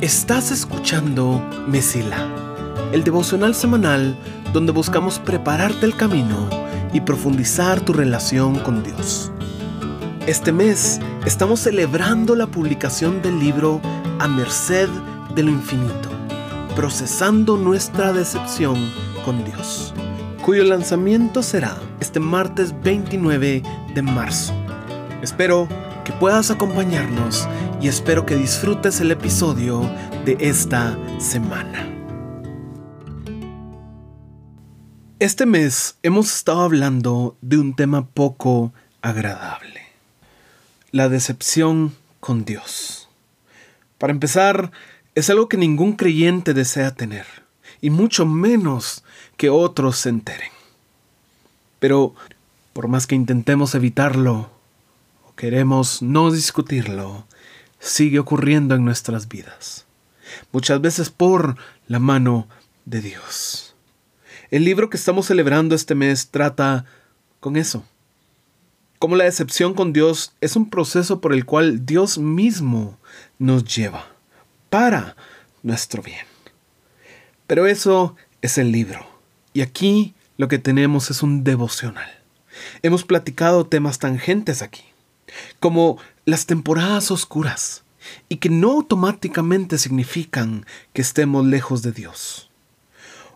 Estás escuchando Mesila, el devocional semanal donde buscamos prepararte el camino y profundizar tu relación con Dios. Este mes estamos celebrando la publicación del libro A Merced de lo Infinito, procesando nuestra decepción con Dios, cuyo lanzamiento será este martes 29 de marzo. Espero que puedas acompañarnos y espero que disfrutes el episodio de esta semana. Este mes hemos estado hablando de un tema poco agradable, la decepción con Dios. Para empezar, es algo que ningún creyente desea tener, y mucho menos que otros se enteren. Pero, por más que intentemos evitarlo, o queremos no discutirlo, sigue ocurriendo en nuestras vidas, muchas veces por la mano de Dios. El libro que estamos celebrando este mes trata con eso. Como la decepción con Dios es un proceso por el cual Dios mismo nos lleva para nuestro bien. Pero eso es el libro. Y aquí lo que tenemos es un devocional. Hemos platicado temas tangentes aquí, como las temporadas oscuras y que no automáticamente significan que estemos lejos de Dios.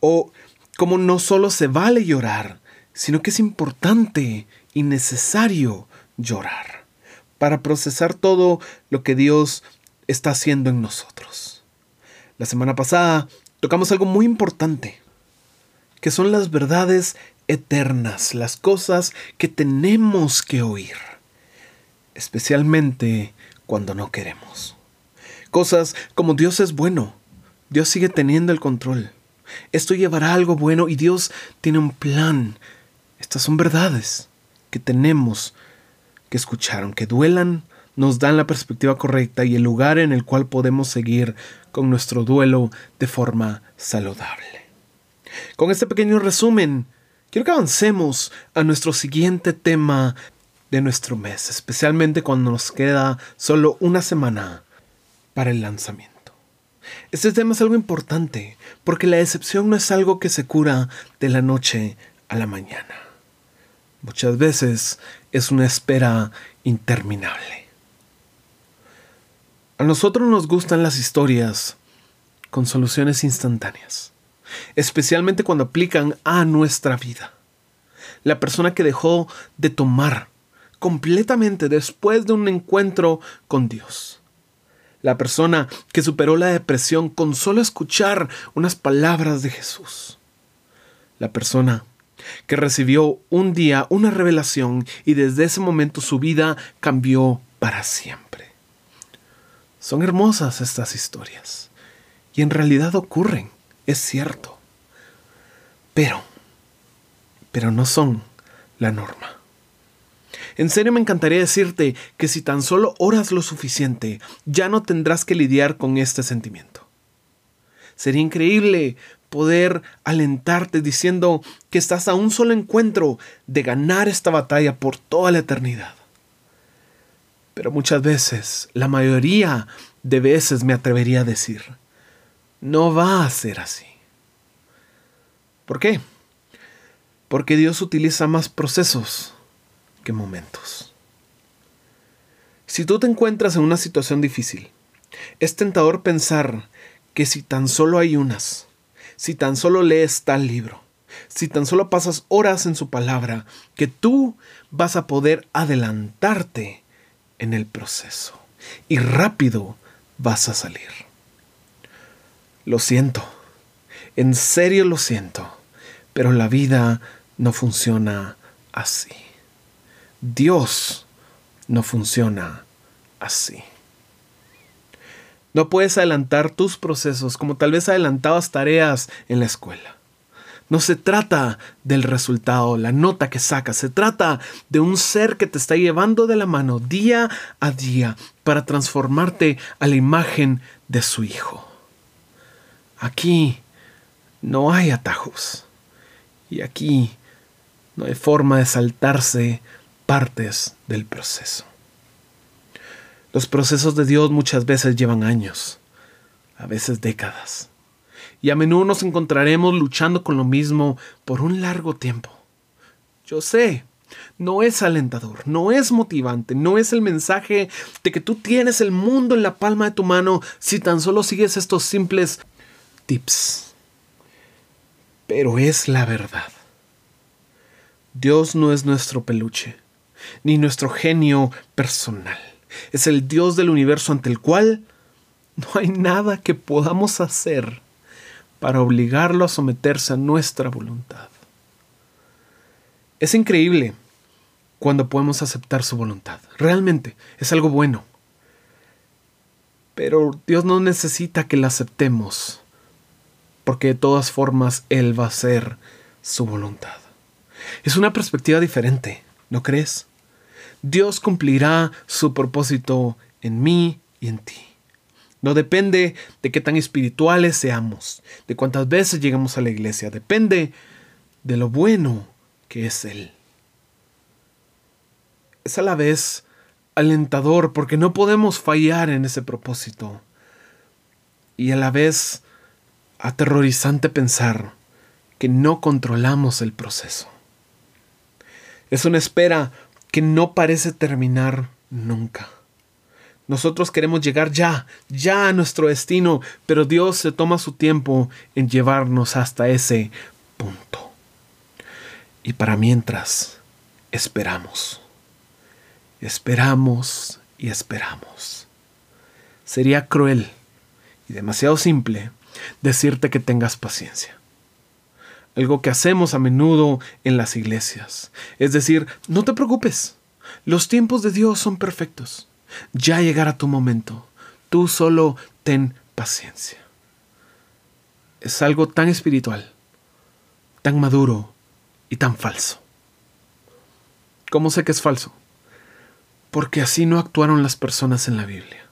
O como no solo se vale llorar, sino que es importante y necesario llorar para procesar todo lo que Dios está haciendo en nosotros. La semana pasada tocamos algo muy importante, que son las verdades eternas, las cosas que tenemos que oír especialmente cuando no queremos. Cosas como Dios es bueno, Dios sigue teniendo el control. Esto llevará algo bueno y Dios tiene un plan. Estas son verdades que tenemos que escuchar, aunque duelan, nos dan la perspectiva correcta y el lugar en el cual podemos seguir con nuestro duelo de forma saludable. Con este pequeño resumen, quiero que avancemos a nuestro siguiente tema de nuestro mes, especialmente cuando nos queda solo una semana para el lanzamiento. Este tema es algo importante porque la decepción no es algo que se cura de la noche a la mañana. Muchas veces es una espera interminable. A nosotros nos gustan las historias con soluciones instantáneas, especialmente cuando aplican a nuestra vida. La persona que dejó de tomar completamente después de un encuentro con Dios. La persona que superó la depresión con solo escuchar unas palabras de Jesús. La persona que recibió un día una revelación y desde ese momento su vida cambió para siempre. Son hermosas estas historias y en realidad ocurren, es cierto. Pero, pero no son la norma. En serio me encantaría decirte que si tan solo oras lo suficiente, ya no tendrás que lidiar con este sentimiento. Sería increíble poder alentarte diciendo que estás a un solo encuentro de ganar esta batalla por toda la eternidad. Pero muchas veces, la mayoría de veces me atrevería a decir, no va a ser así. ¿Por qué? Porque Dios utiliza más procesos momentos. Si tú te encuentras en una situación difícil, es tentador pensar que si tan solo hay unas, si tan solo lees tal libro, si tan solo pasas horas en su palabra, que tú vas a poder adelantarte en el proceso y rápido vas a salir. Lo siento, en serio lo siento, pero la vida no funciona así. Dios no funciona así. No puedes adelantar tus procesos como tal vez adelantabas tareas en la escuela. No se trata del resultado, la nota que sacas, se trata de un ser que te está llevando de la mano día a día para transformarte a la imagen de su Hijo. Aquí no hay atajos y aquí no hay forma de saltarse partes del proceso. Los procesos de Dios muchas veces llevan años. a veces décadas. Y a menudo nos encontraremos luchando con lo mismo por un largo tiempo. Yo sé, no es alentador, no es motivante, no es el mensaje de que tú tienes el mundo en la palma de tu mano si tan solo sigues estos simples tips. Pero es la verdad. Dios no es nuestro peluche, ni nuestro genio personal. Es el Dios del universo ante el cual no hay nada que podamos hacer para obligarlo a someterse a nuestra voluntad. Es increíble cuando podemos aceptar su voluntad. Realmente es algo bueno. Pero Dios no necesita que la aceptemos, porque de todas formas Él va a hacer su voluntad. Es una perspectiva diferente, ¿no crees? Dios cumplirá su propósito en mí y en ti. No depende de qué tan espirituales seamos, de cuántas veces llegamos a la iglesia, depende de lo bueno que es Él es a la vez alentador porque no podemos fallar en ese propósito. Y a la vez aterrorizante pensar que no controlamos el proceso. Es una espera que no parece terminar nunca. Nosotros queremos llegar ya, ya a nuestro destino, pero Dios se toma su tiempo en llevarnos hasta ese punto. Y para mientras, esperamos. Esperamos y esperamos. Sería cruel y demasiado simple decirte que tengas paciencia. Algo que hacemos a menudo en las iglesias. Es decir, no te preocupes. Los tiempos de Dios son perfectos. Ya llegará tu momento. Tú solo ten paciencia. Es algo tan espiritual, tan maduro y tan falso. ¿Cómo sé que es falso? porque así no actuaron las personas en la Biblia.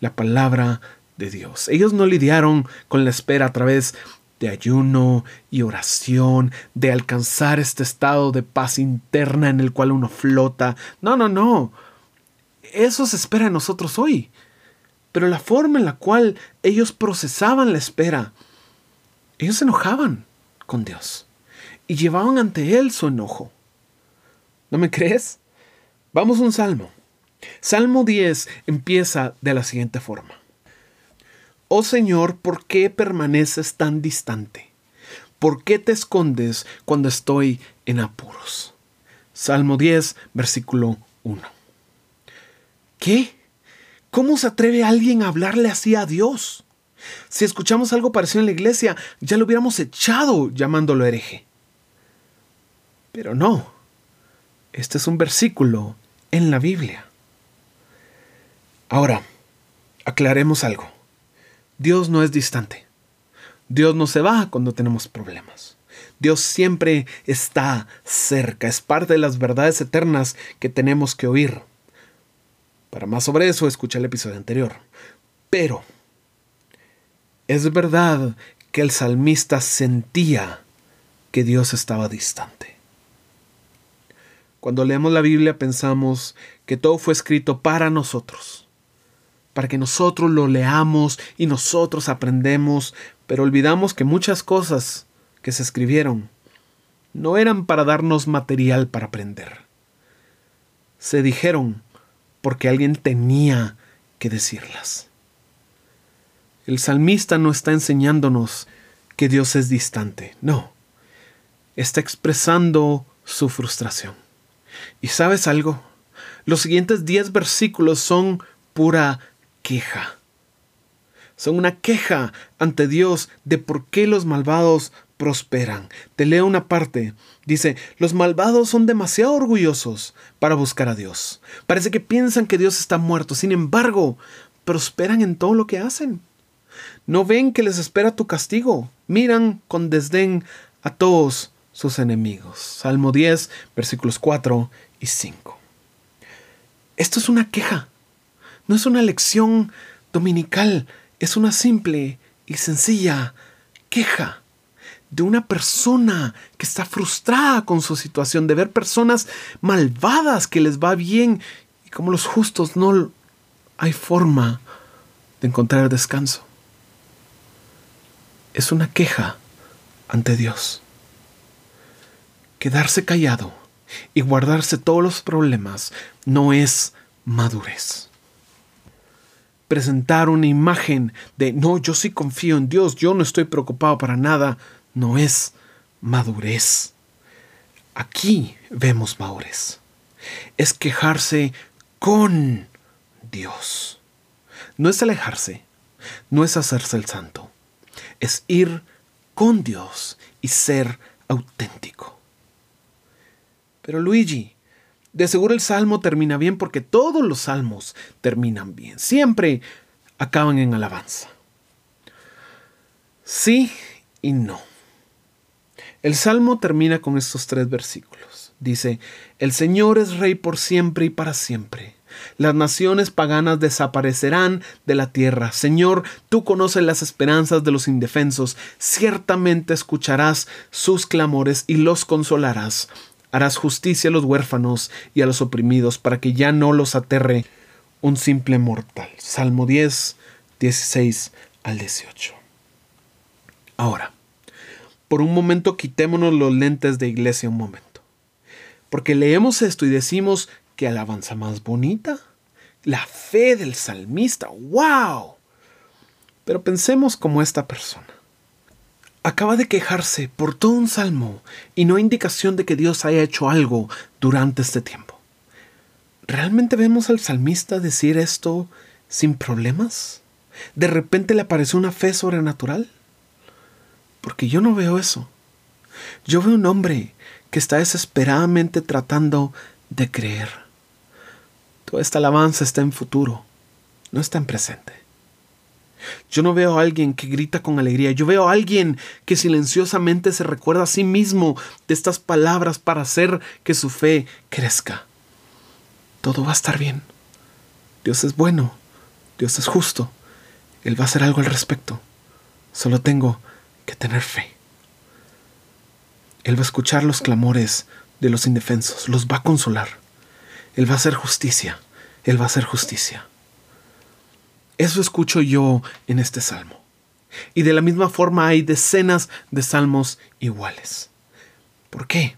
La palabra de Dios. Ellos no lidiaron con la espera a través de ayuno y oración, de alcanzar este estado de paz interna en el cual uno flota. No, no, no. Eso se espera en nosotros hoy. Pero la forma en la cual ellos procesaban la espera, ellos se enojaban con Dios y llevaban ante Él su enojo. ¿No me crees? Vamos a un salmo. Salmo 10 empieza de la siguiente forma. Oh Señor, ¿por qué permaneces tan distante? ¿Por qué te escondes cuando estoy en apuros? Salmo 10, versículo 1. ¿Qué? ¿Cómo se atreve alguien a hablarle así a Dios? Si escuchamos algo parecido en la iglesia, ya lo hubiéramos echado llamándolo hereje. Pero no. Este es un versículo en la Biblia. Ahora, aclaremos algo. Dios no es distante. Dios no se va cuando tenemos problemas. Dios siempre está cerca. Es parte de las verdades eternas que tenemos que oír. Para más sobre eso, escucha el episodio anterior. Pero, es verdad que el salmista sentía que Dios estaba distante. Cuando leemos la Biblia pensamos que todo fue escrito para nosotros, para que nosotros lo leamos y nosotros aprendemos, pero olvidamos que muchas cosas que se escribieron no eran para darnos material para aprender. Se dijeron porque alguien tenía que decirlas. El salmista no está enseñándonos que Dios es distante, no, está expresando su frustración. ¿Y sabes algo? Los siguientes 10 versículos son pura queja. Son una queja ante Dios de por qué los malvados prosperan. Te leo una parte. Dice, los malvados son demasiado orgullosos para buscar a Dios. Parece que piensan que Dios está muerto. Sin embargo, prosperan en todo lo que hacen. No ven que les espera tu castigo. Miran con desdén a todos sus enemigos. Salmo 10, versículos 4 y 5. Esto es una queja, no es una lección dominical, es una simple y sencilla queja de una persona que está frustrada con su situación, de ver personas malvadas que les va bien y como los justos no hay forma de encontrar descanso. es una queja ante Dios. Quedarse callado y guardarse todos los problemas no es madurez. Presentar una imagen de no, yo sí confío en Dios, yo no estoy preocupado para nada, no es madurez. Aquí vemos madurez. Es quejarse con Dios. No es alejarse, no es hacerse el santo, es ir con Dios y ser auténtico. Pero Luigi, de seguro el salmo termina bien porque todos los salmos terminan bien. Siempre acaban en alabanza. Sí y no. El salmo termina con estos tres versículos. Dice, El Señor es rey por siempre y para siempre. Las naciones paganas desaparecerán de la tierra. Señor, tú conoces las esperanzas de los indefensos. Ciertamente escucharás sus clamores y los consolarás. Harás justicia a los huérfanos y a los oprimidos para que ya no los aterre un simple mortal. Salmo 10, 16 al 18. Ahora, por un momento quitémonos los lentes de iglesia un momento. Porque leemos esto y decimos que alabanza más bonita. La fe del salmista. ¡Wow! Pero pensemos como esta persona acaba de quejarse por todo un salmo y no hay indicación de que Dios haya hecho algo durante este tiempo. ¿Realmente vemos al salmista decir esto sin problemas? ¿De repente le apareció una fe sobrenatural? Porque yo no veo eso. Yo veo un hombre que está desesperadamente tratando de creer. Toda esta alabanza está en futuro, no está en presente. Yo no veo a alguien que grita con alegría, yo veo a alguien que silenciosamente se recuerda a sí mismo de estas palabras para hacer que su fe crezca. Todo va a estar bien. Dios es bueno, Dios es justo, Él va a hacer algo al respecto. Solo tengo que tener fe. Él va a escuchar los clamores de los indefensos, los va a consolar. Él va a hacer justicia, Él va a hacer justicia. Eso escucho yo en este salmo. Y de la misma forma hay decenas de salmos iguales. ¿Por qué?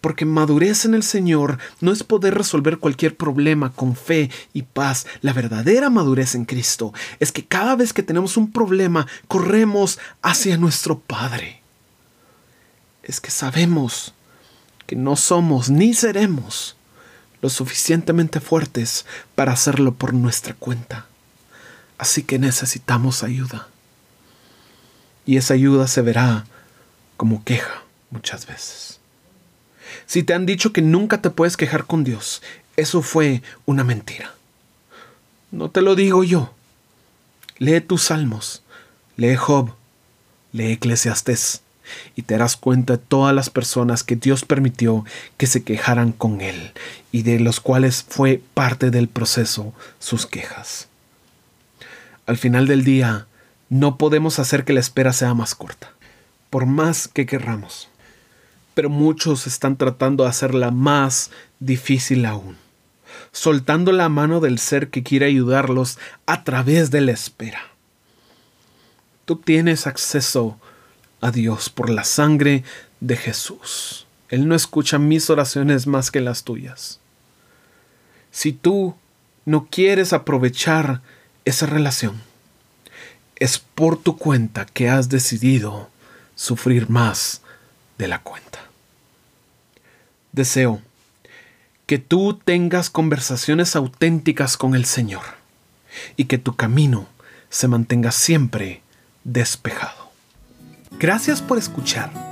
Porque madurez en el Señor no es poder resolver cualquier problema con fe y paz. La verdadera madurez en Cristo es que cada vez que tenemos un problema, corremos hacia nuestro Padre. Es que sabemos que no somos ni seremos lo suficientemente fuertes para hacerlo por nuestra cuenta. Así que necesitamos ayuda. Y esa ayuda se verá como queja muchas veces. Si te han dicho que nunca te puedes quejar con Dios, eso fue una mentira. No te lo digo yo. Lee tus salmos, lee Job, lee Eclesiastés y te darás cuenta de todas las personas que Dios permitió que se quejaran con Él y de los cuales fue parte del proceso sus quejas. Al final del día, no podemos hacer que la espera sea más corta, por más que querramos. Pero muchos están tratando de hacerla más difícil aún, soltando la mano del ser que quiere ayudarlos a través de la espera. Tú tienes acceso a Dios por la sangre de Jesús. Él no escucha mis oraciones más que las tuyas. Si tú no quieres aprovechar esa relación. Es por tu cuenta que has decidido sufrir más de la cuenta. Deseo que tú tengas conversaciones auténticas con el Señor y que tu camino se mantenga siempre despejado. Gracias por escuchar.